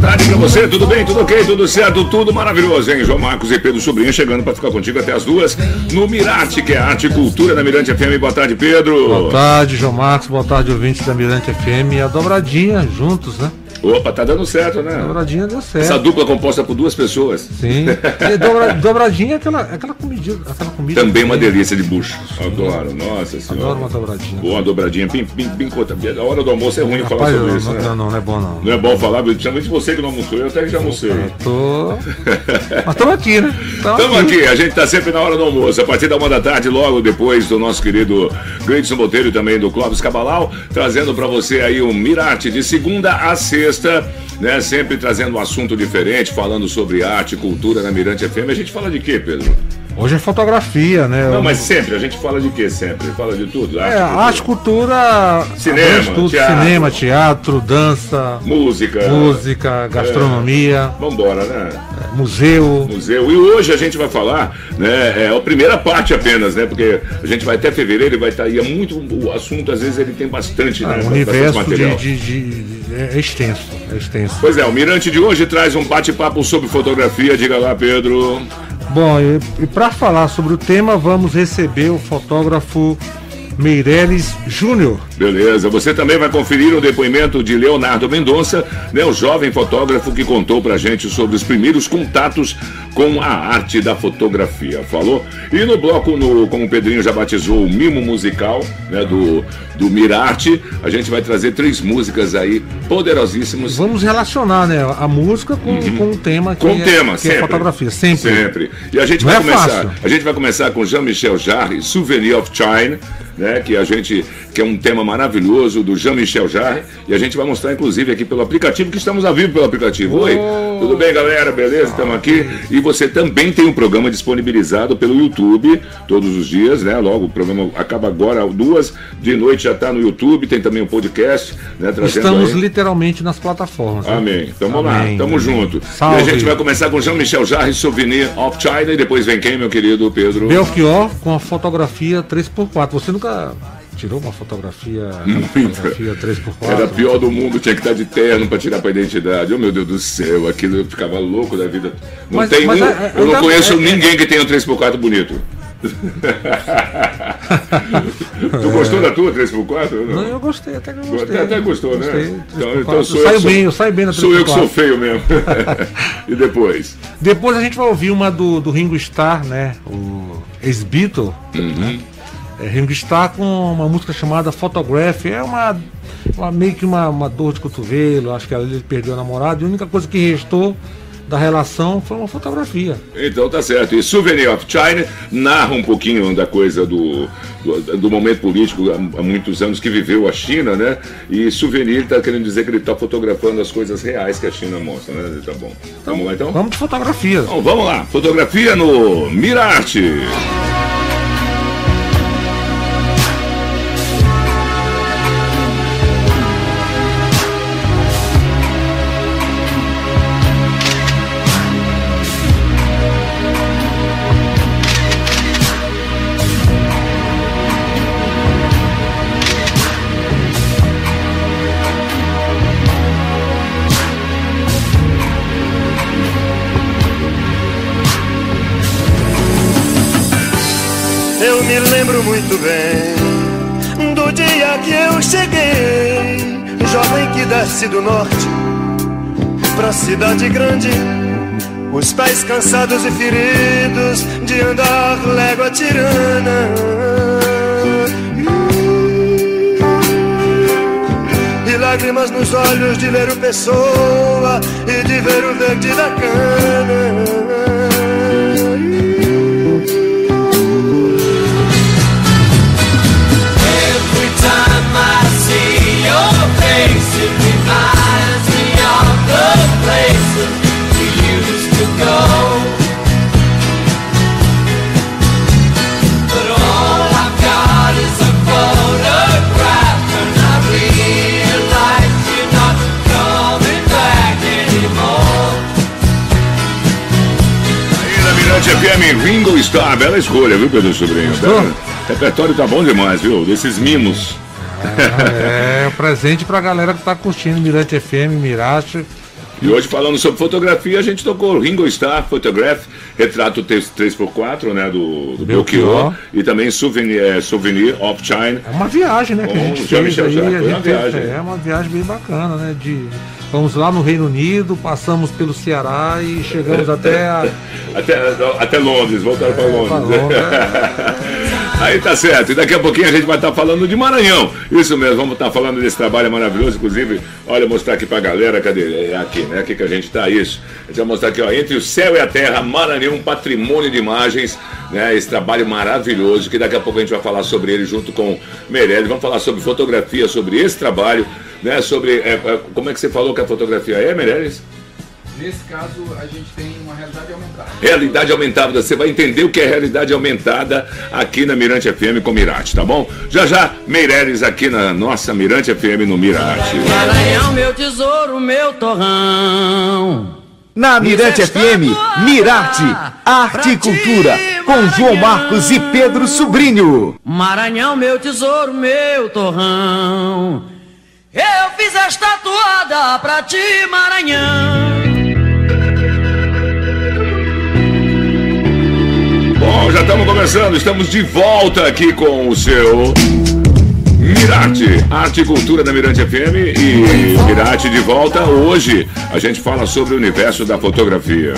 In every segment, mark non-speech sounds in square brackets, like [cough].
Pra você, tudo bem, tudo ok, tudo certo, tudo maravilhoso, hein? João Marcos e Pedro Sobrinho chegando pra ficar contigo até as duas no Mirarte, que é arte e cultura da Mirante FM. Boa tarde, Pedro. Boa tarde, João Marcos, boa tarde, ouvintes da Mirante FM e a dobradinha juntos, né? Opa, tá dando certo, né? Dobradinha deu certo. Essa dupla composta por duas pessoas. Sim. [laughs] Dobra, dobradinha é aquela, aquela, comida, aquela comida. Também uma delícia de bucho. Adoro, nossa senhora. Adoro uma dobradinha. Boa dobradinha, pim, pim, pim, A hora do almoço é ruim Rapaz, falar sobre não, isso, não, né? Não, não, não é bom não. Não é bom falar, principalmente você que não almoçou, eu até que já almocei. Eu tô. [laughs] Mas estamos aqui, né? Estamos aqui. aqui, a gente tá sempre na hora do almoço. A partir da uma da tarde, logo depois do nosso querido Gleidson Botelho e também do Clóvis Cabalau, trazendo para você aí um Mirate de segunda a sexta né? Sempre trazendo um assunto diferente, falando sobre arte e cultura na Mirante FM. A gente fala de quê, Pedro? Hoje é fotografia, né? Não, mas sempre, a gente fala de quê sempre? Fala de tudo. Arte, é, cultura. arte, cultura. Cinema, tudo, teatro, cinema, teatro, dança. Música. Música, gastronomia. É, vambora, né? É, museu. Museu. E hoje a gente vai falar, né? É a primeira parte apenas, né? Porque a gente vai até fevereiro e vai estar aí. É muito. O assunto, às vezes, ele tem bastante, ah, né? O universo de, de, de, é extenso, é extenso. Pois é, o Mirante de hoje traz um bate-papo sobre fotografia. Diga lá, Pedro. Bom, e, e para falar sobre o tema, vamos receber o fotógrafo Meireles Júnior. Beleza, você também vai conferir o depoimento de Leonardo Mendonça, né, o jovem fotógrafo que contou pra gente sobre os primeiros contatos com a arte da fotografia, falou? E no bloco, no, como o Pedrinho já batizou, o mimo musical né, do, do Mirarte, a gente vai trazer três músicas aí poderosíssimas. Vamos relacionar né, a música com, uhum. com o tema que, com o tema, que sempre. é fotografia, sempre. Sempre. E a gente Não vai é começar. Fácil. A gente vai começar com Jean-Michel Jarre, Souvenir of China né? Que a gente que é um tema maravilhoso do Jean-Michel Jarre e a gente vai mostrar inclusive aqui pelo aplicativo que estamos a vivo pelo aplicativo. Oi. Tudo bem, galera? Beleza? Estamos aqui e você também tem um programa disponibilizado pelo YouTube todos os dias, né? Logo o programa acaba agora duas de noite já está no YouTube, tem também um podcast, né? Estamos aí. literalmente nas plataformas. Né? Amém. Então vamos lá, tamo junto. Salve. E a gente vai começar com Jean-Michel Jarre, Souvenir of China e depois vem quem, meu querido Pedro? Belchior com a fotografia 3x4. Você nunca tirou uma fotografia, [laughs] fotografia 3x4? Era pior do mundo, tinha que estar de terno para tirar para identidade. Oh meu Deus do céu, aquilo eu ficava louco da vida. Não mas, tem mas, um, é, eu, eu não conheço é, ninguém é, que tenha um 3x4 bonito. [laughs] tu gostou da tua 3x4? Não? não, eu gostei, até que eu gostei. Até, até gostou, né? gostei, né? Então, então sou eu, eu, bem, eu saio bem na 3x4. Sou eu que sou feio mesmo. [laughs] e depois? Depois a gente vai ouvir uma do, do Ringo Starr, né? O ex-Beatle. Uhum. Né? É, Ringo Starr com uma música chamada Photograph. É uma, uma meio que uma, uma, dor de cotovelo. Acho que ele perdeu a namorada. E a única coisa que restou da relação foi uma fotografia. Então tá certo. E Souvenir of China narra um pouquinho da coisa do, do, do momento político há, há, muitos anos que viveu a China, né? E Souvenir está querendo dizer que ele está fotografando as coisas reais que a China mostra, né? Tá bom. Vamos lá então? Vamos de fotografia. Então, vamos lá. Fotografia no Mirarte. Muito bem do dia que eu cheguei, jovem que desce do norte pra cidade grande. Os pés cansados e feridos de andar légua tirana. E lágrimas nos olhos de ler o pessoa e de ver o verde da cana. FM Ringo Starr, bela escolha, viu, Pedro Sobrinho? Repertório tá bom demais, viu? Desses mimos. É, é presente pra galera que tá curtindo Mirante FM, Mirage. E hoje falando sobre fotografia, a gente tocou Ringo Starr Photograph, retrato 3x4, né, do, do Belchior, e também Souvenir, é, Souvenir of China. É uma viagem, né, que a gente fez aí, a gente uma viagem. é uma viagem bem bacana, né, de Fomos lá no Reino Unido, passamos pelo Ceará e chegamos até a... [laughs] até, até Londres, voltaram é, para Londres. Londres [laughs] Aí tá certo. E daqui a pouquinho a gente vai estar tá falando de Maranhão. Isso mesmo, vamos estar tá falando desse trabalho maravilhoso. Inclusive, olha, mostrar aqui pra galera, cadê? É aqui, né? Aqui que a gente tá, isso. A gente vai mostrar aqui, ó, entre o céu e a terra, Maranhão, um patrimônio de imagens, né? Esse trabalho maravilhoso, que daqui a pouco a gente vai falar sobre ele junto com Meirelles. Vamos falar sobre fotografia, sobre esse trabalho né, sobre é, é, como é que você falou que a fotografia é, Meirelles? Nesse caso, a gente tem uma realidade aumentada. Realidade aumentada, você vai entender o que é realidade aumentada aqui na Mirante FM com Mirate, tá bom? Já já, Meireles aqui na nossa Mirante FM no Mirate. Maranhão, meu tesouro, meu torrão. Na Mirante FM, Mirate, Arte e Cultura, com João Marcos e Pedro Sobrinho. Maranhão, meu tesouro, meu torrão. Eu fiz esta toada pra ti, Maranhão. Bom, já estamos começando, estamos de volta aqui com o seu Mirarte, Arte e Cultura da Mirante FM e Mirarte de volta. Hoje a gente fala sobre o universo da fotografia.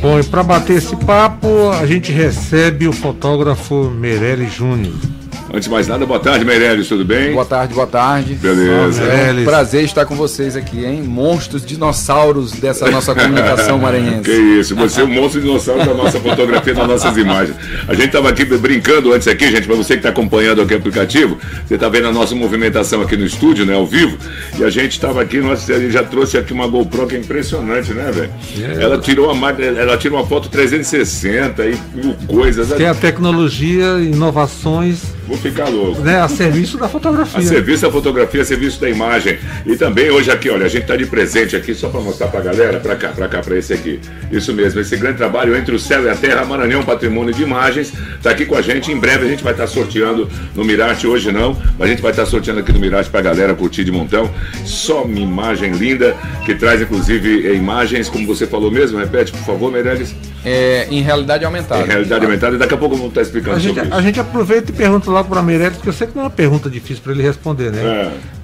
Bom, e para bater esse papo, a gente recebe o fotógrafo Meirelles Júnior. Antes de mais nada, boa tarde, Meirelles, tudo bem? Boa tarde, boa tarde. Beleza. É um prazer estar com vocês aqui, hein? Monstros, dinossauros dessa [laughs] nossa comunicação maranhense. que isso, você é um monstro dinossauro da nossa fotografia, das nossas imagens. A gente estava aqui brincando antes aqui, gente, para você que está acompanhando aqui o aplicativo, você está vendo a nossa movimentação aqui no estúdio, né, ao vivo, e a gente estava aqui, nós já trouxe aqui uma GoPro que é impressionante, né, velho? É. Ela tirou uma ela tira uma foto 360 e mil coisas. Tem a tecnologia, inovações Vou ficar louco. Né, a serviço da fotografia. A serviço da fotografia, a serviço da imagem. E também hoje aqui, olha, a gente está de presente aqui, só para mostrar para a galera, para cá, para cá, para esse aqui. Isso mesmo, esse grande trabalho entre o céu e a terra, Maranhão Patrimônio de Imagens, está aqui com a gente. Em breve a gente vai estar tá sorteando no Mirate, hoje não, mas a gente vai estar tá sorteando aqui no Mirate para a galera curtir de montão. Só uma imagem linda, que traz inclusive imagens, como você falou mesmo, repete, por favor, Meirelles. É, em realidade aumentada. Em realidade aumentada, e daqui a pouco vamos estar explicando a gente, sobre isso. A gente aproveita e pergunta logo para Meirelles, porque eu sei que não é uma pergunta difícil para ele responder, né? É.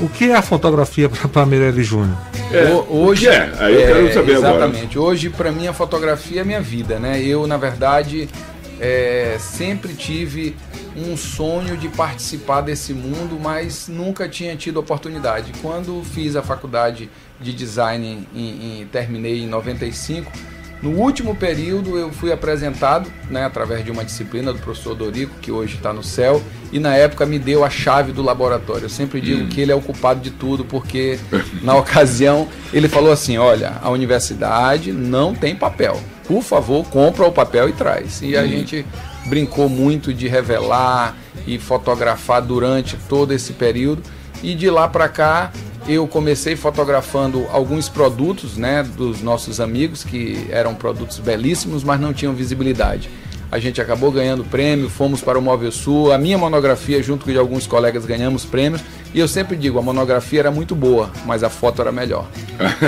O que é a fotografia para Meirelles Júnior? É, hoje é, aí eu quero saber exatamente. Agora. Hoje para mim a fotografia é minha vida, né? Eu na verdade é, sempre tive um sonho de participar desse mundo, mas nunca tinha tido oportunidade. Quando fiz a faculdade de design e terminei em 95, no último período eu fui apresentado, né, através de uma disciplina do professor Dorico, que hoje está no céu, e na época me deu a chave do laboratório. Eu sempre digo hum. que ele é o culpado de tudo, porque na [laughs] ocasião ele falou assim: olha, a universidade não tem papel. Por favor, compra o papel e traz. E a hum. gente brincou muito de revelar e fotografar durante todo esse período. E de lá para cá eu comecei fotografando alguns produtos né, dos nossos amigos, que eram produtos belíssimos, mas não tinham visibilidade. A gente acabou ganhando prêmio, fomos para o Móvel Sul, a minha monografia, junto com alguns colegas, ganhamos prêmios. E eu sempre digo, a monografia era muito boa, mas a foto era melhor.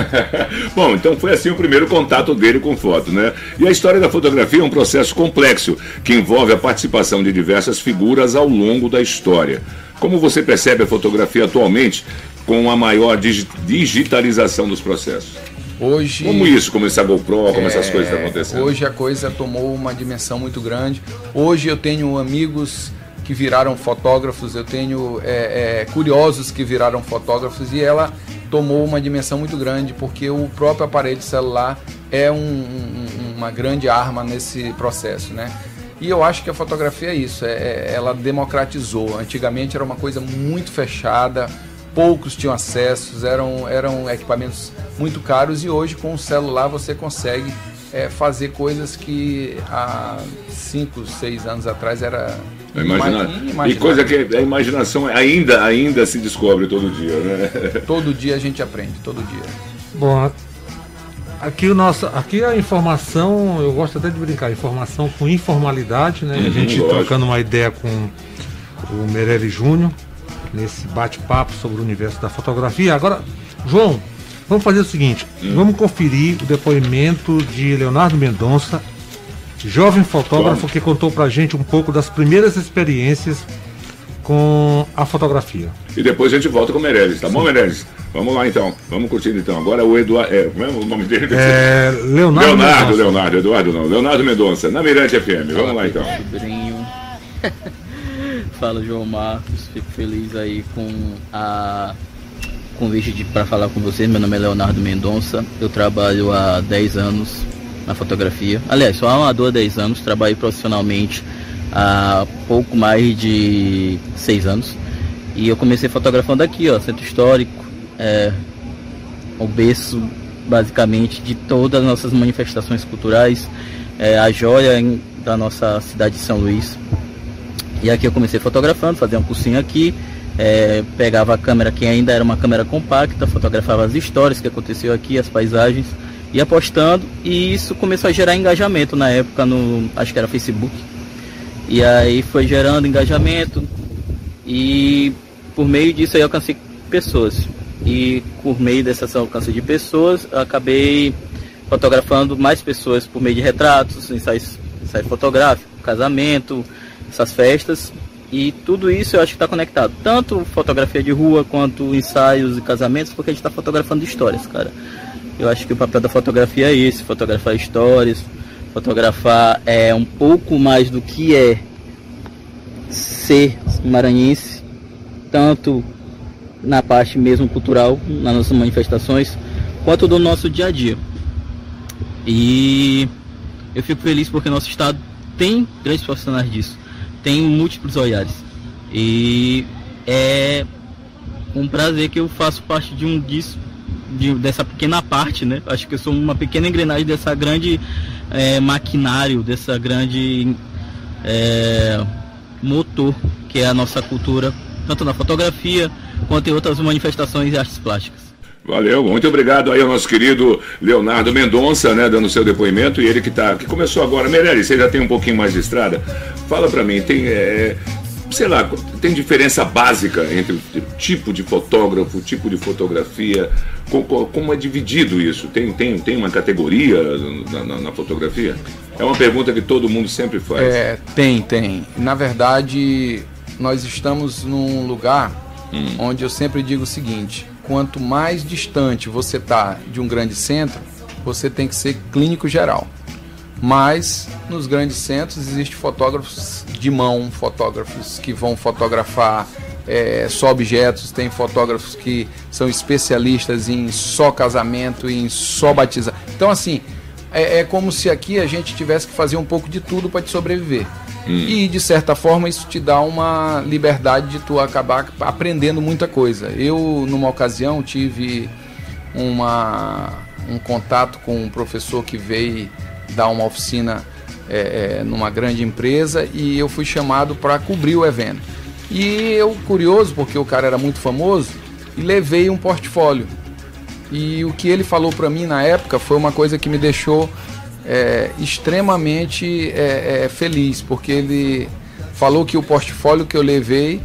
[laughs] Bom, então foi assim o primeiro contato dele com foto, né? E a história da fotografia é um processo complexo, que envolve a participação de diversas figuras ao longo da história. Como você percebe a fotografia atualmente com a maior digitalização dos processos? Hoje, como isso, como essa GoPro, como é, essas coisas estão acontecendo? Hoje a coisa tomou uma dimensão muito grande. Hoje eu tenho amigos que viraram fotógrafos, eu tenho é, é, curiosos que viraram fotógrafos e ela tomou uma dimensão muito grande porque o próprio aparelho celular é um, um, uma grande arma nesse processo, né? E eu acho que a fotografia é isso, é, é, ela democratizou. Antigamente era uma coisa muito fechada, poucos tinham acesso, eram, eram equipamentos muito caros e hoje com o celular você consegue é, fazer coisas que há 5, 6 anos atrás era Imaginar. E coisa que a imaginação ainda, ainda se descobre todo dia, né? [laughs] Todo dia a gente aprende, todo dia. Bom, Aqui, o nosso, aqui a informação, eu gosto até de brincar, informação com informalidade, né? Uhum, a gente lógico. trocando uma ideia com o Meirelles Júnior, nesse bate-papo sobre o universo da fotografia. Agora, João, vamos fazer o seguinte: hum. vamos conferir o depoimento de Leonardo Mendonça, jovem fotógrafo Bom. que contou pra gente um pouco das primeiras experiências com a fotografia. E depois a gente volta com o Meirelles, tá Sim. bom, Meirelles? Vamos lá então, vamos curtindo então. Agora o Eduardo. É, como é o nome dele? É, Leonardo. Leonardo, Leonardo, Eduardo não. Leonardo Mendonça, na Mirante FM. Vamos lá então. [laughs] Fala João Marcos, fico feliz aí com a convite para falar com vocês. Meu nome é Leonardo Mendonça, eu trabalho há 10 anos na fotografia. Aliás, sou amador há 10 anos, trabalho profissionalmente há pouco mais de 6 anos. E eu comecei fotografando aqui, ó, Centro Histórico, é, o berço basicamente de todas as nossas manifestações culturais, é, a joia da nossa cidade de São Luís. E aqui eu comecei fotografando, fazia um cursinho aqui, é, pegava a câmera que ainda era uma câmera compacta, fotografava as histórias que aconteceu aqui, as paisagens, ia postando e isso começou a gerar engajamento na época no, acho que era Facebook. E aí foi gerando engajamento e por meio disso eu alcancei pessoas e por meio dessa alcance de pessoas, acabei fotografando mais pessoas por meio de retratos, ensaios, ensaio fotográfico, casamento, essas festas. E tudo isso eu acho que está conectado. Tanto fotografia de rua quanto ensaios e casamentos, porque a gente está fotografando histórias, cara. Eu acho que o papel da fotografia é esse, fotografar histórias, fotografar é um pouco mais do que é ser maranhense, tanto na parte mesmo cultural, nas nossas manifestações, quanto do nosso dia a dia. E eu fico feliz porque nosso estado tem grandes profissionais disso, tem múltiplos olhares. E é um prazer que eu faço parte de um disso, de, dessa pequena parte, né? Acho que eu sou uma pequena engrenagem dessa grande é, maquinário, dessa grande é, motor que é a nossa cultura, tanto na fotografia, quanto em outras manifestações e artes plásticas. Valeu, muito obrigado aí ao nosso querido Leonardo Mendonça, né, dando seu depoimento, e ele que tá, que começou agora. Meirelles, você já tem um pouquinho mais de estrada? Fala para mim, tem, é, sei lá, tem diferença básica entre o tipo de fotógrafo, o tipo de fotografia, como, como, é dividido isso? Tem, tem, tem uma categoria na, na, na, fotografia? É uma pergunta que todo mundo sempre faz. É, tem, tem. Na verdade, nós estamos num lugar hum. onde eu sempre digo o seguinte: quanto mais distante você está de um grande centro, você tem que ser clínico geral. Mas nos grandes centros existem fotógrafos de mão, fotógrafos que vão fotografar é, só objetos, tem fotógrafos que são especialistas em só casamento, em só batizar. Então, assim, é, é como se aqui a gente tivesse que fazer um pouco de tudo para te sobreviver. Hum. E de certa forma isso te dá uma liberdade de tu acabar aprendendo muita coisa. Eu, numa ocasião, tive uma, um contato com um professor que veio dar uma oficina é, é, numa grande empresa e eu fui chamado para cobrir o evento. E eu, curioso, porque o cara era muito famoso, levei um portfólio. E o que ele falou para mim na época foi uma coisa que me deixou é, extremamente é, é, feliz, porque ele falou que o portfólio que eu levei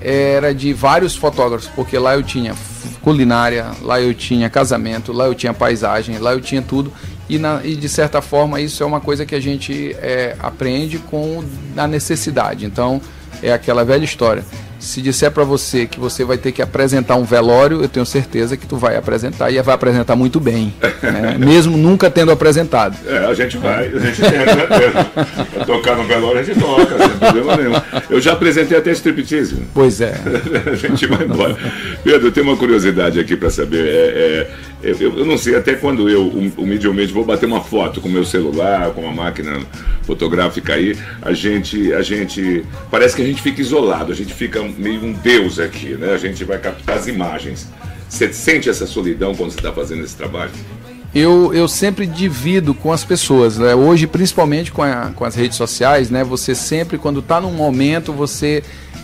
era de vários fotógrafos, porque lá eu tinha culinária, lá eu tinha casamento, lá eu tinha paisagem, lá eu tinha tudo. E, na, e de certa forma isso é uma coisa que a gente é, aprende com a necessidade. Então é aquela velha história se disser para você que você vai ter que apresentar um velório, eu tenho certeza que tu vai apresentar e vai apresentar muito bem, né? [laughs] mesmo nunca tendo apresentado. É, a gente vai, a gente tenta, né? tocar no velório a gente toca, sem problema nenhum. Eu já apresentei até striptease. Pois é. [laughs] a gente vai embora. Pedro, tem uma curiosidade aqui para saber. É, é eu, eu, não sei até quando eu, humildemente, vou bater uma foto com o meu celular, com uma máquina fotográfica aí, a gente, a gente. Parece que a gente fica isolado, a gente fica meio um deus aqui, né? A gente vai captar as imagens. Você sente essa solidão quando você está fazendo esse trabalho? Eu, eu sempre divido com as pessoas, né? Hoje, principalmente com, a, com as redes sociais, né? Você sempre, quando está num momento, você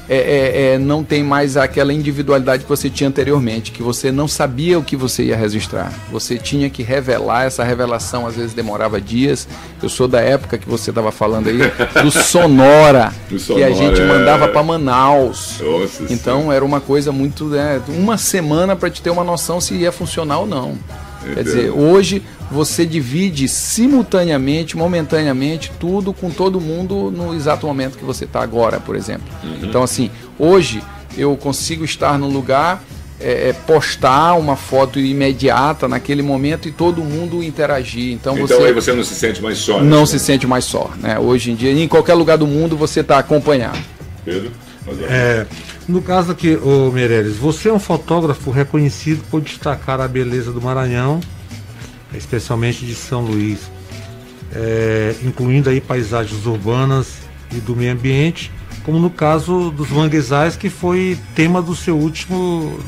é, é, é, não tem mais aquela individualidade que você tinha anteriormente, que você não sabia o que você ia registrar. Você tinha que revelar, essa revelação às vezes demorava dias. Eu sou da época que você estava falando aí, do [laughs] Sonora, do Sonora que a gente mandava para Manaus. Nossa, então sim. era uma coisa muito. Né, uma semana para te ter uma noção se ia funcionar ou não. Quer dizer, hoje você divide simultaneamente, momentaneamente, tudo com todo mundo no exato momento que você está agora, por exemplo. Uhum. Então, assim, hoje eu consigo estar no lugar, é, é, postar uma foto imediata naquele momento e todo mundo interagir. Então, então você, aí você não se sente mais só. Né? Não se sente mais só. Né? Hoje em dia, em qualquer lugar do mundo, você está acompanhado. Pedro? É, no caso aqui, ô Meirelles, você é um fotógrafo reconhecido por destacar a beleza do Maranhão especialmente de São Luís, é, incluindo aí paisagens urbanas e do meio ambiente, como no caso dos manguezais, que foi tema do seu último,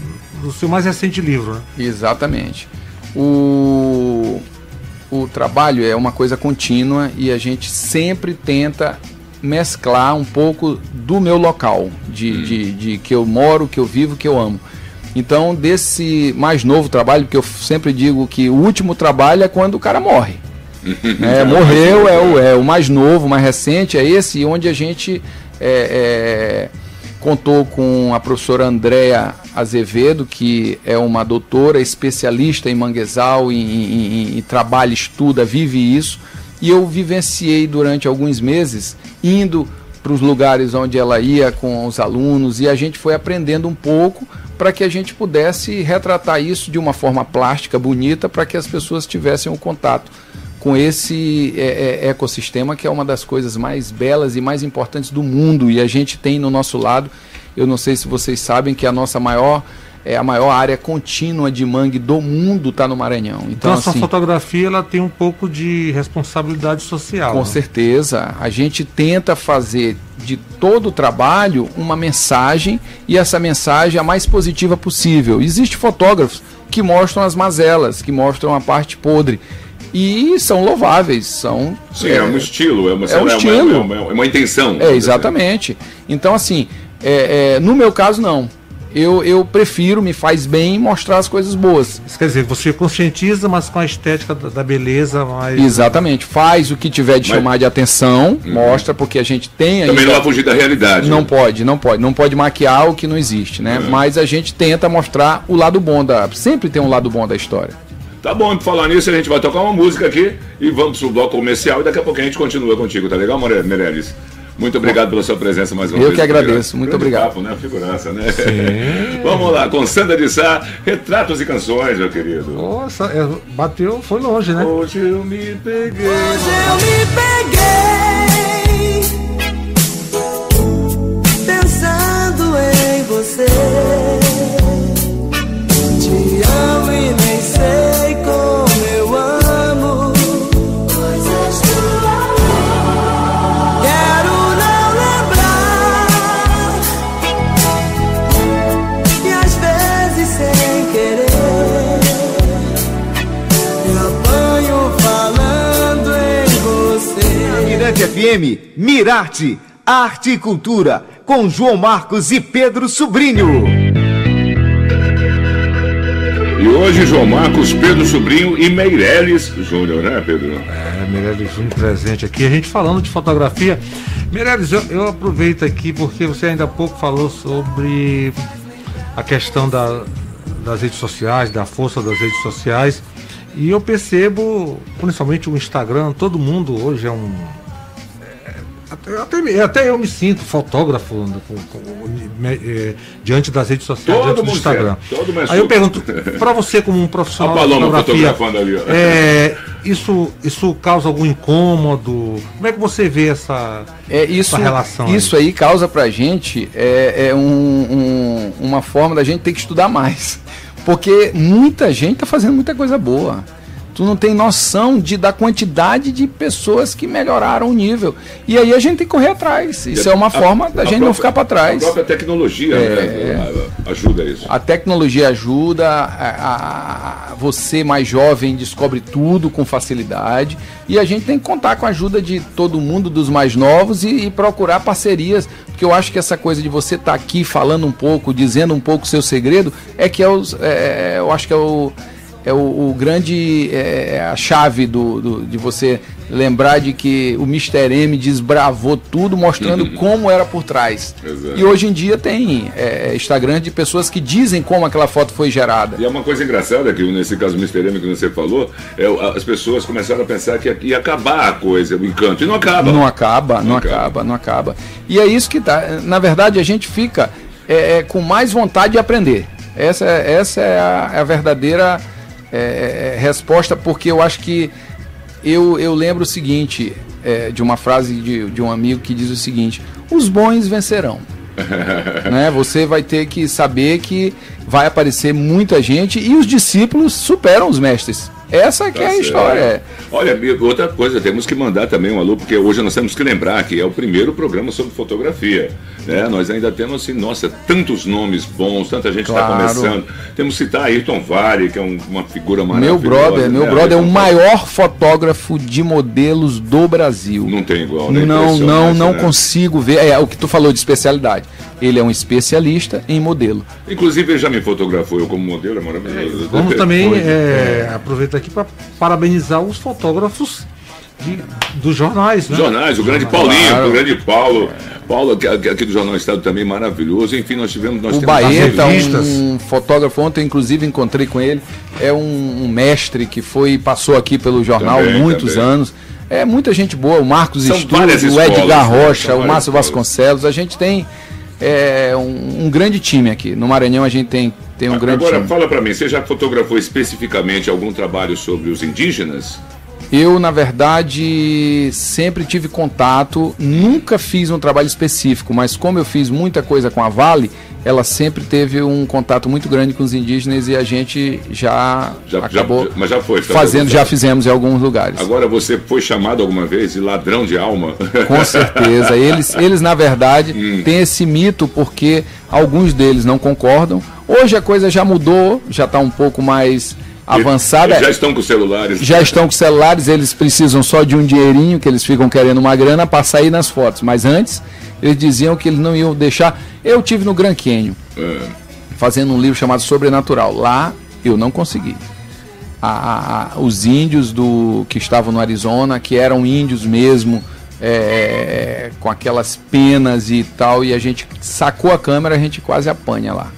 do seu mais recente livro. Né? Exatamente. O, o trabalho é uma coisa contínua e a gente sempre tenta mesclar um pouco do meu local, de, hum. de, de que eu moro, que eu vivo, que eu amo. Então, desse mais novo trabalho, porque eu sempre digo que o último trabalho é quando o cara morre. [laughs] é, morreu é o, é o mais novo, o mais recente, é esse onde a gente é, é, contou com a professora Andréa Azevedo, que é uma doutora especialista em manguezal, em, em, em, em trabalho, estuda, vive isso. E eu vivenciei durante alguns meses indo para os lugares onde ela ia com os alunos e a gente foi aprendendo um pouco para que a gente pudesse retratar isso de uma forma plástica, bonita, para que as pessoas tivessem um contato com esse é, é, ecossistema que é uma das coisas mais belas e mais importantes do mundo e a gente tem no nosso lado. Eu não sei se vocês sabem que a nossa maior é a maior área contínua de mangue do mundo está no Maranhão. Então, então essa assim, fotografia ela tem um pouco de responsabilidade social. Com né? certeza. A gente tenta fazer de todo o trabalho uma mensagem e essa mensagem a mais positiva possível. Existem fotógrafos que mostram as mazelas, que mostram a parte podre e são louváveis, são sim é, é um estilo, é uma, é um é estilo, uma, é uma, é uma intenção. É exatamente. Então assim, é, é, no meu caso não eu, eu prefiro, me faz bem mostrar as coisas boas. Isso quer dizer, você conscientiza, mas com a estética da, da beleza mais. Exatamente, faz o que tiver de mas... chamar de atenção, uhum. mostra, porque a gente tem aí. Também não vai fugir da realidade. Não né? pode, não pode. Não pode maquiar o que não existe, né? Uhum. Mas a gente tenta mostrar o lado bom da. Sempre tem um lado bom da história. Tá bom, por falar nisso, a gente vai tocar uma música aqui e vamos pro bloco comercial e daqui a pouco a gente continua contigo, tá legal, Meirelles? Muito obrigado pela sua presença mais uma Eu vez. Eu que agradeço, muito obrigado. Papo, né? Figurança, né? Sim. [laughs] Vamos lá, com Sandra de Sá, retratos e canções, meu querido. Nossa, é, bateu, foi longe, né? Hoje eu me peguei. Hoje eu me peguei. FM, Mirarte, Arte e Cultura, com João Marcos e Pedro Sobrinho. E hoje João Marcos, Pedro Sobrinho e Meirelles Júnior, né, Pedro? É, Meirelles Júnior presente aqui. A gente falando de fotografia. Meirelles, eu, eu aproveito aqui porque você ainda há pouco falou sobre a questão da, das redes sociais, da força das redes sociais. E eu percebo, principalmente o Instagram, todo mundo hoje é um até, até eu me sinto fotógrafo com, com, é, diante das redes sociais, todo diante do Instagram. Aí eu pergunto, para você como um profissional de fotografia, ali, é, isso, isso causa algum incômodo? Como é que você vê essa, é, isso, essa relação? Isso aí, aí causa pra gente é, é um, um, uma forma da gente ter que estudar mais. Porque muita gente está fazendo muita coisa boa tu não tem noção de, da quantidade de pessoas que melhoraram o nível. E aí a gente tem que correr atrás. Isso é uma forma da gente própria, não ficar para trás. A própria tecnologia, é, né? Ajuda isso. A tecnologia ajuda, a, a, você mais jovem descobre tudo com facilidade e a gente tem que contar com a ajuda de todo mundo, dos mais novos e, e procurar parcerias, porque eu acho que essa coisa de você estar tá aqui falando um pouco, dizendo um pouco seu segredo, é que é, os, é, é eu acho que é o é o, o grande é, é, a chave do, do, de você lembrar de que o Mr. M desbravou tudo, mostrando uhum. como era por trás. Exato. E hoje em dia tem é, Instagram de pessoas que dizem como aquela foto foi gerada. E é uma coisa engraçada que nesse caso do Mr. M que você falou, é, as pessoas começaram a pensar que ia acabar a coisa, o encanto, e não acaba. Não acaba, não, não acaba, acaba, não acaba. E é isso que tá. Na verdade, a gente fica é, é com mais vontade de aprender. Essa, essa é a, é a verdadeira é, é, resposta, porque eu acho que eu, eu lembro o seguinte, é, de uma frase de, de um amigo que diz o seguinte: os bons vencerão. [laughs] né? Você vai ter que saber que vai aparecer muita gente e os discípulos superam os mestres. Essa que tá é a certo. história. Olha, outra coisa, temos que mandar também um alô, porque hoje nós temos que lembrar que é o primeiro programa sobre fotografia. Né? Nós ainda temos assim, nossa, tantos nomes bons, tanta gente está claro. começando. Temos que citar Ayrton Vale, que é um, uma figura maravilhosa. Meu brother, né? meu brother é o maior fotógrafo de modelos do Brasil. Não tem igual, né? Não, não, não né? consigo ver. É o que tu falou de especialidade. Ele é um especialista em modelo. Inclusive, ele já me fotografou eu como modelo, é maravilhoso. É, vamos também é, aproveitar aqui para parabenizar os fotógrafos de, dos jornais, né? Jornais, o grande Paulinho, claro. o grande Paulo. Paulo, aqui do Jornal Estado também maravilhoso. Enfim, nós tivemos. Nós o Baeta, um fotógrafo, ontem inclusive encontrei com ele. É um, um mestre que foi passou aqui pelo jornal também, muitos também. anos. É muita gente boa, o Marcos Estúdio, o Edgar né? Rocha, o Márcio Vasconcelos. A gente tem é, um, um, grande time aqui. No Maranhão a gente tem, tem um grande Agora, fala para mim, você já fotografou especificamente algum trabalho sobre os indígenas? Eu, na verdade, sempre tive contato, nunca fiz um trabalho específico, mas como eu fiz muita coisa com a Vale, ela sempre teve um contato muito grande com os indígenas e a gente já, já acabou já, mas já foi, fazendo, já fizemos em alguns lugares. Agora você foi chamado alguma vez de ladrão de alma? [laughs] Com certeza. Eles, eles na verdade, hum. têm esse mito porque alguns deles não concordam. Hoje a coisa já mudou, já está um pouco mais avançada. Eles já estão com celulares. Já estão com celulares, eles precisam só de um dinheirinho, que eles ficam querendo uma grana para sair nas fotos. Mas antes, eles diziam que eles não iam deixar. Eu tive no Gran Canyon, é. fazendo um livro chamado Sobrenatural. Lá eu não consegui. A, a, os índios do que estavam no Arizona, que eram índios mesmo, é, com aquelas penas e tal, e a gente sacou a câmera, a gente quase apanha lá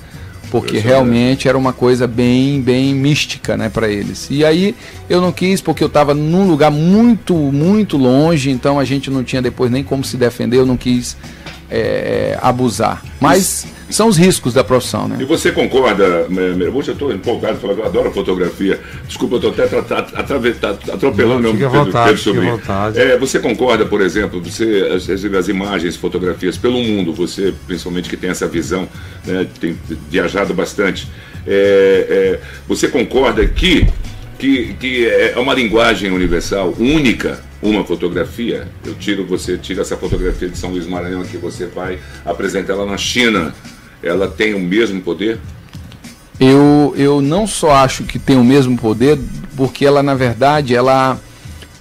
porque realmente era uma coisa bem bem mística né para eles. E aí eu não quis porque eu estava num lugar muito muito longe então a gente não tinha depois nem como se defender eu não quis é, abusar. Mas são os riscos da profissão, né? E você concorda, Hoje eu estou empolgado, falando, eu adoro fotografia. Desculpa, eu estou até atropelando meu Pedro, vontade, sobrinho. É, você concorda, por exemplo, você recebe as imagens, fotografias pelo mundo, você principalmente que tem essa visão, né, tem viajado bastante. É, é, você concorda que, que, que é uma linguagem universal, única, uma fotografia, eu tiro, você tira essa fotografia de São Luís Maranhão que você vai apresentar ela na China ela tem o mesmo poder? Eu, eu não só acho que tem o mesmo poder, porque ela, na verdade, ela,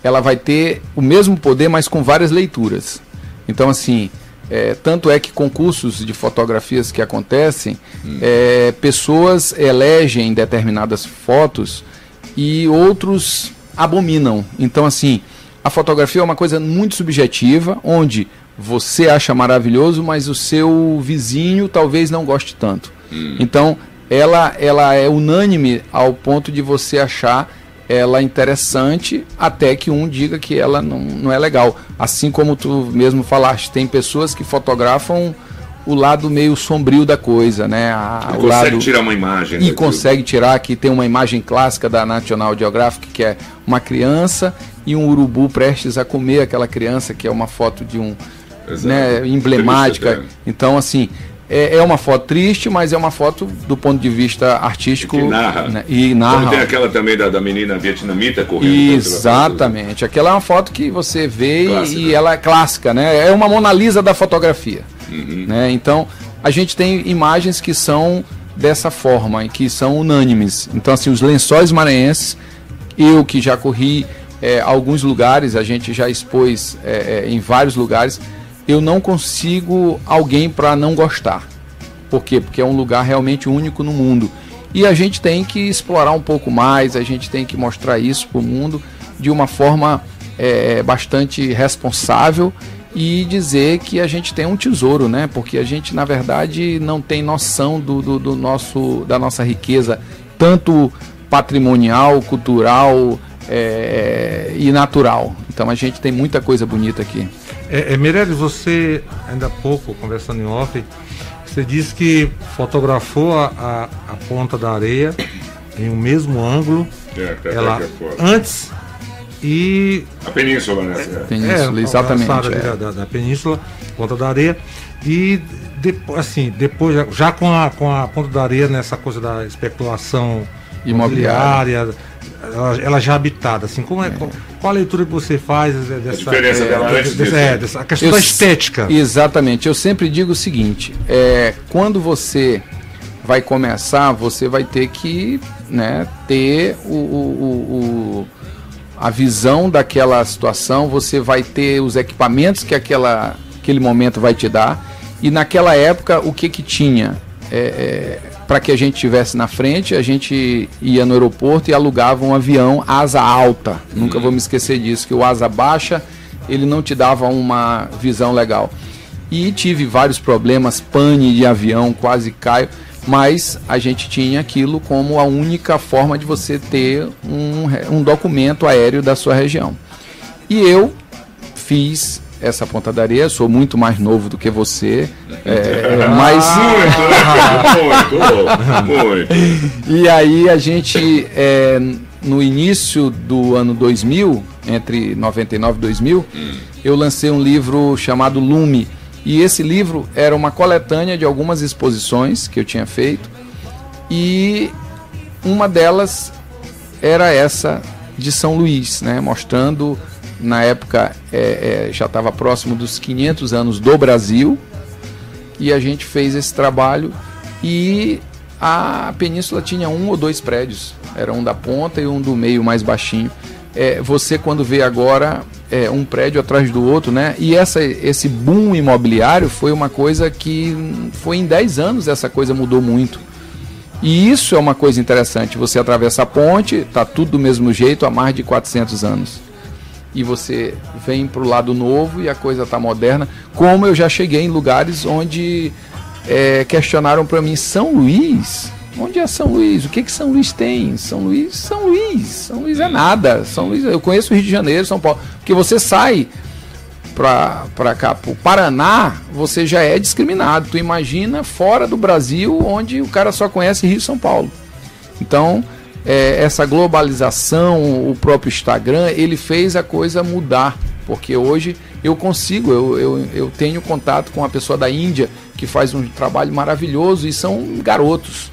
ela vai ter o mesmo poder, mas com várias leituras. Então, assim, é, tanto é que concursos de fotografias que acontecem, hum. é, pessoas elegem determinadas fotos e outros abominam. Então, assim, a fotografia é uma coisa muito subjetiva, onde você acha maravilhoso, mas o seu vizinho talvez não goste tanto. Hum. Então, ela, ela é unânime ao ponto de você achar ela interessante até que um diga que ela não, não é legal. Assim como tu mesmo falaste, tem pessoas que fotografam o lado meio sombrio da coisa, né? A, o consegue lado... tirar uma imagem. E consegue tirar, aqui tem uma imagem clássica da National Geographic, que é uma criança e um urubu prestes a comer aquela criança, que é uma foto de um, né, emblemática. Então, assim, é, é, uma foto triste, mas é uma foto do ponto de vista artístico. Que narra. Né, e narra. Como tem aquela também da, da menina vietnamita correndo. Exatamente. Aquela é uma foto que você vê clássica. e ela é clássica, né? É uma Mona Lisa da fotografia. Uhum. Né? Então, a gente tem imagens que são dessa forma, em que são unânimes. Então, assim, os lençóis maranhenses, eu que já corri é, alguns lugares, a gente já expôs é, é, em vários lugares, eu não consigo alguém para não gostar. Por quê? Porque é um lugar realmente único no mundo. E a gente tem que explorar um pouco mais, a gente tem que mostrar isso para o mundo de uma forma é, bastante responsável e dizer que a gente tem um tesouro, né? Porque a gente, na verdade, não tem noção do, do, do nosso, da nossa riqueza, tanto patrimonial, cultural é, e natural. Então a gente tem muita coisa bonita aqui. É, é Meirelles, você, ainda há pouco, conversando em off, você disse que fotografou a, a, a ponta da areia em um mesmo ângulo. É, ela antes e. A península, né? É, península, é, exatamente. É. Da, da, da, península, ponta da areia. E depois, assim, depois, já com a, com a ponta da areia nessa coisa da especulação imobiliária, ela, ela, já habitada, assim, como é, é. Qual, a leitura que você faz dessa, a diferença é, dela antes dessa, é, dessa questão eu, da estética? Exatamente, eu sempre digo o seguinte, é, quando você vai começar, você vai ter que né, ter o, o, o, a visão daquela situação, você vai ter os equipamentos que aquela, aquele momento vai te dar. E naquela época, o que que tinha? É, é, para que a gente estivesse na frente, a gente ia no aeroporto e alugava um avião asa alta. Nunca vou me esquecer disso, que o asa baixa ele não te dava uma visão legal. E tive vários problemas, pane de avião, quase caio, mas a gente tinha aquilo como a única forma de você ter um, um documento aéreo da sua região. E eu fiz essa ponta da areia, sou muito mais novo do que você, é, é mas [laughs] muito, muito, muito. E aí a gente é, no início do ano 2000, entre 99 e 2000, hum. eu lancei um livro chamado Lume. E esse livro era uma coletânea de algumas exposições que eu tinha feito. E uma delas era essa de São Luís, né, mostrando na época é, é, já estava próximo dos 500 anos do Brasil e a gente fez esse trabalho e a península tinha um ou dois prédios, era um da ponta e um do meio mais baixinho. É, você quando vê agora é, um prédio atrás do outro, né? E essa, esse boom imobiliário foi uma coisa que foi em 10 anos essa coisa mudou muito. E isso é uma coisa interessante. Você atravessa a ponte, tá tudo do mesmo jeito há mais de 400 anos e você vem para o lado novo e a coisa está moderna. Como eu já cheguei em lugares onde é, questionaram para mim São Luís. Onde é São Luís? O que que São Luís tem? São Luís, São Luís. São Luís é nada. São Luís, eu conheço o Rio de Janeiro, São Paulo. Porque você sai para cá, para o Paraná, você já é discriminado. Tu imagina fora do Brasil, onde o cara só conhece Rio e São Paulo. Então, é, essa globalização, o próprio Instagram, ele fez a coisa mudar. Porque hoje eu consigo, eu, eu, eu tenho contato com uma pessoa da Índia que faz um trabalho maravilhoso e são garotos.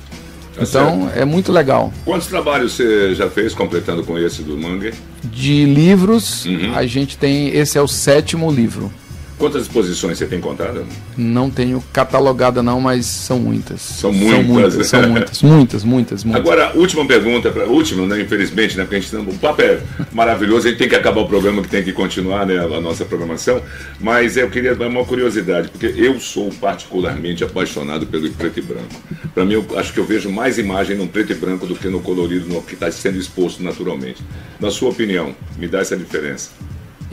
Tá então certo. é muito legal. Quantos trabalhos você já fez completando com esse do Mangue? De livros, uhum. a gente tem. Esse é o sétimo livro. Quantas exposições você tem contado? Não tenho catalogada não, mas são muitas. São muitas. São muitas, [laughs] são muitas, muitas, muitas, muitas. Agora, última pergunta, pra, última, né, infelizmente, né, porque a gente, o papo é maravilhoso, a gente tem que acabar o programa, que tem que continuar né, a nossa programação, mas eu queria dar uma curiosidade, porque eu sou particularmente apaixonado pelo preto e branco. Para mim, eu acho que eu vejo mais imagem no preto e branco do que no colorido, no que está sendo exposto naturalmente. Na sua opinião, me dá essa diferença.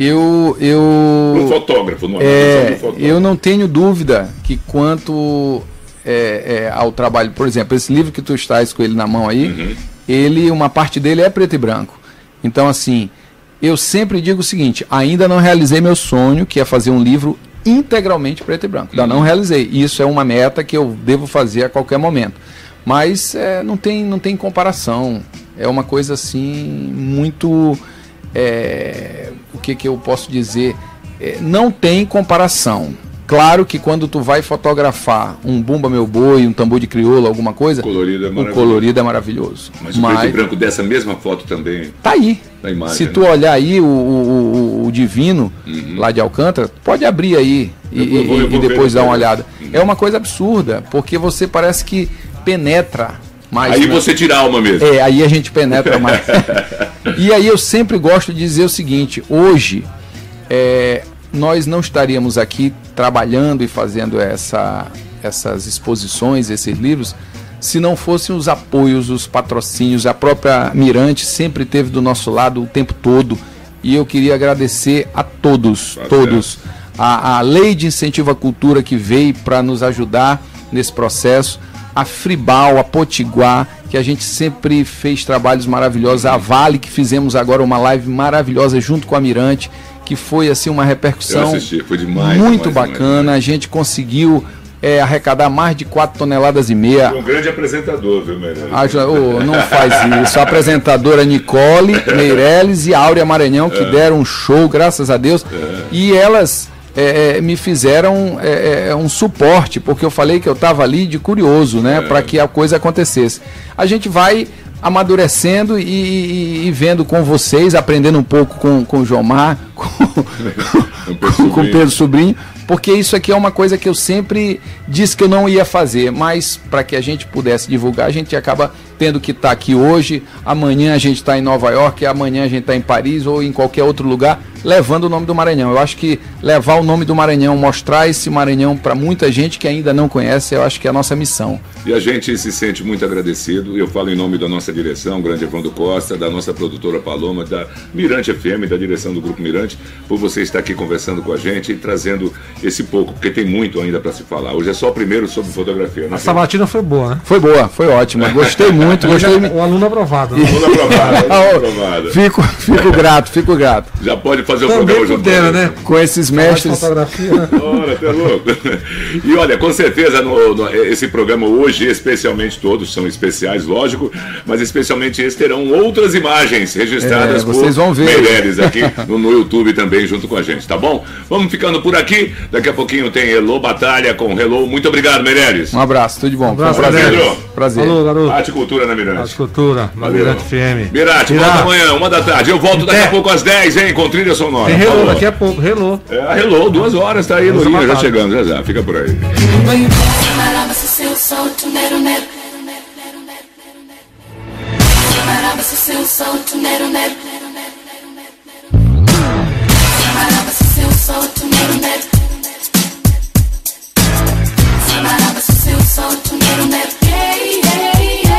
Eu. eu fotógrafo, não é, fotógrafo. Eu não tenho dúvida que quanto é, é, ao trabalho, por exemplo, esse livro que tu estás com ele na mão aí, uhum. ele, uma parte dele é preto e branco. Então, assim, eu sempre digo o seguinte: ainda não realizei meu sonho, que é fazer um livro integralmente preto e branco. Ainda não uhum. realizei. Isso é uma meta que eu devo fazer a qualquer momento. Mas é, não, tem, não tem comparação. É uma coisa assim muito é, que, que eu posso dizer? É, não tem comparação. Claro que quando tu vai fotografar um Bumba Meu Boi, um tambor de crioula, alguma coisa, colorido é o colorido é maravilhoso. Mas, Mas o preto e branco dessa mesma foto também. Tá aí. Imagem, Se tu né? olhar aí o, o, o Divino, uhum. lá de Alcântara, pode abrir aí e, vou, e depois dar uma olhada. Uhum. É uma coisa absurda, porque você parece que penetra Aí né? você tira a alma mesmo. É, aí a gente penetra [laughs] mais. e aí eu sempre gosto de dizer o seguinte: hoje é, nós não estaríamos aqui trabalhando e fazendo essa, essas exposições, esses livros, se não fossem os apoios, os patrocínios. A própria Mirante sempre teve do nosso lado o tempo todo. E eu queria agradecer a todos, tá todos. A, a lei de incentivo à cultura que veio para nos ajudar nesse processo a Fribal, a Potiguar, que a gente sempre fez trabalhos maravilhosos, a Vale, que fizemos agora uma live maravilhosa junto com a Mirante, que foi assim uma repercussão assisti, demais, muito demais, bacana. Demais, a gente conseguiu é, arrecadar mais de 4 toneladas e meia. Um grande apresentador, viu, Meirelles? Ah, oh, não faz isso. A apresentadora Nicole Meirelles e Áurea Maranhão, que é. deram um show, graças a Deus. É. E elas é, é, me fizeram é, é, um suporte, porque eu falei que eu estava ali de curioso, né, é. para que a coisa acontecesse. A gente vai amadurecendo e, e, e, vendo com vocês, aprendendo um pouco com, com o Jomar, [laughs] com, com, o Pedro Sobrinho, porque isso aqui é uma coisa que eu sempre disse que eu não ia fazer, mas para que a gente pudesse divulgar, a gente acaba tendo que estar tá aqui hoje, amanhã a gente está em Nova York, amanhã a gente está em Paris ou em qualquer outro lugar, levando o nome do Maranhão. Eu acho que levar o nome do Maranhão, mostrar esse Maranhão para muita gente que ainda não conhece, eu acho que é a nossa missão. E a gente se sente muito agradecido, eu falo em nome da nossa direção, grande Evandro Costa, da nossa produtora Paloma, da Mirante FM, da direção do Grupo Mirante, por você estar aqui conversando com a gente e trazendo esse pouco, porque tem muito ainda para se falar. Hoje é só o primeiro sobre fotografia. Né? A sabatina foi boa, né? Foi boa, foi ótima. Gostei muito muito, gostei. O aluno aprovado. Né? Aluno [laughs] aprovado, aluno aprovado. Fico, fico grato, fico grato. Já pode fazer Também o programa junto dela, né? Com esses mestres. Fotografia, né? [laughs] Ora, tá louco. E olha, com certeza no, no, esse programa hoje, especialmente todos são especiais, lógico, mas especialmente esses terão outras imagens registradas é, vocês por vão ver. Meireles aqui no, no, YouTube também junto com a gente, tá bom? bom? Vamos ficando por aqui. Daqui a pouquinho tem Hello Batalha com Hello. Muito obrigado, Meirelles. Um abraço, tudo de bom. Um abraço, um prazer, Pedro. Prazer. Falou, garoto. Arte Cultura né, Mirante. Arte Cultura, na Mirante FM. Mirante, volta amanhã, uma da tarde. Eu volto daqui a pouco às 10, hein, com trilha sonora. Tem Hello, daqui a pouco, Hello. É, Hello, duas horas, tá aí, Lurinha, já chegando, já já, fica por aí. seu tunero, nero. Sabaraba, seu solto, meu neto, yeah, yeah.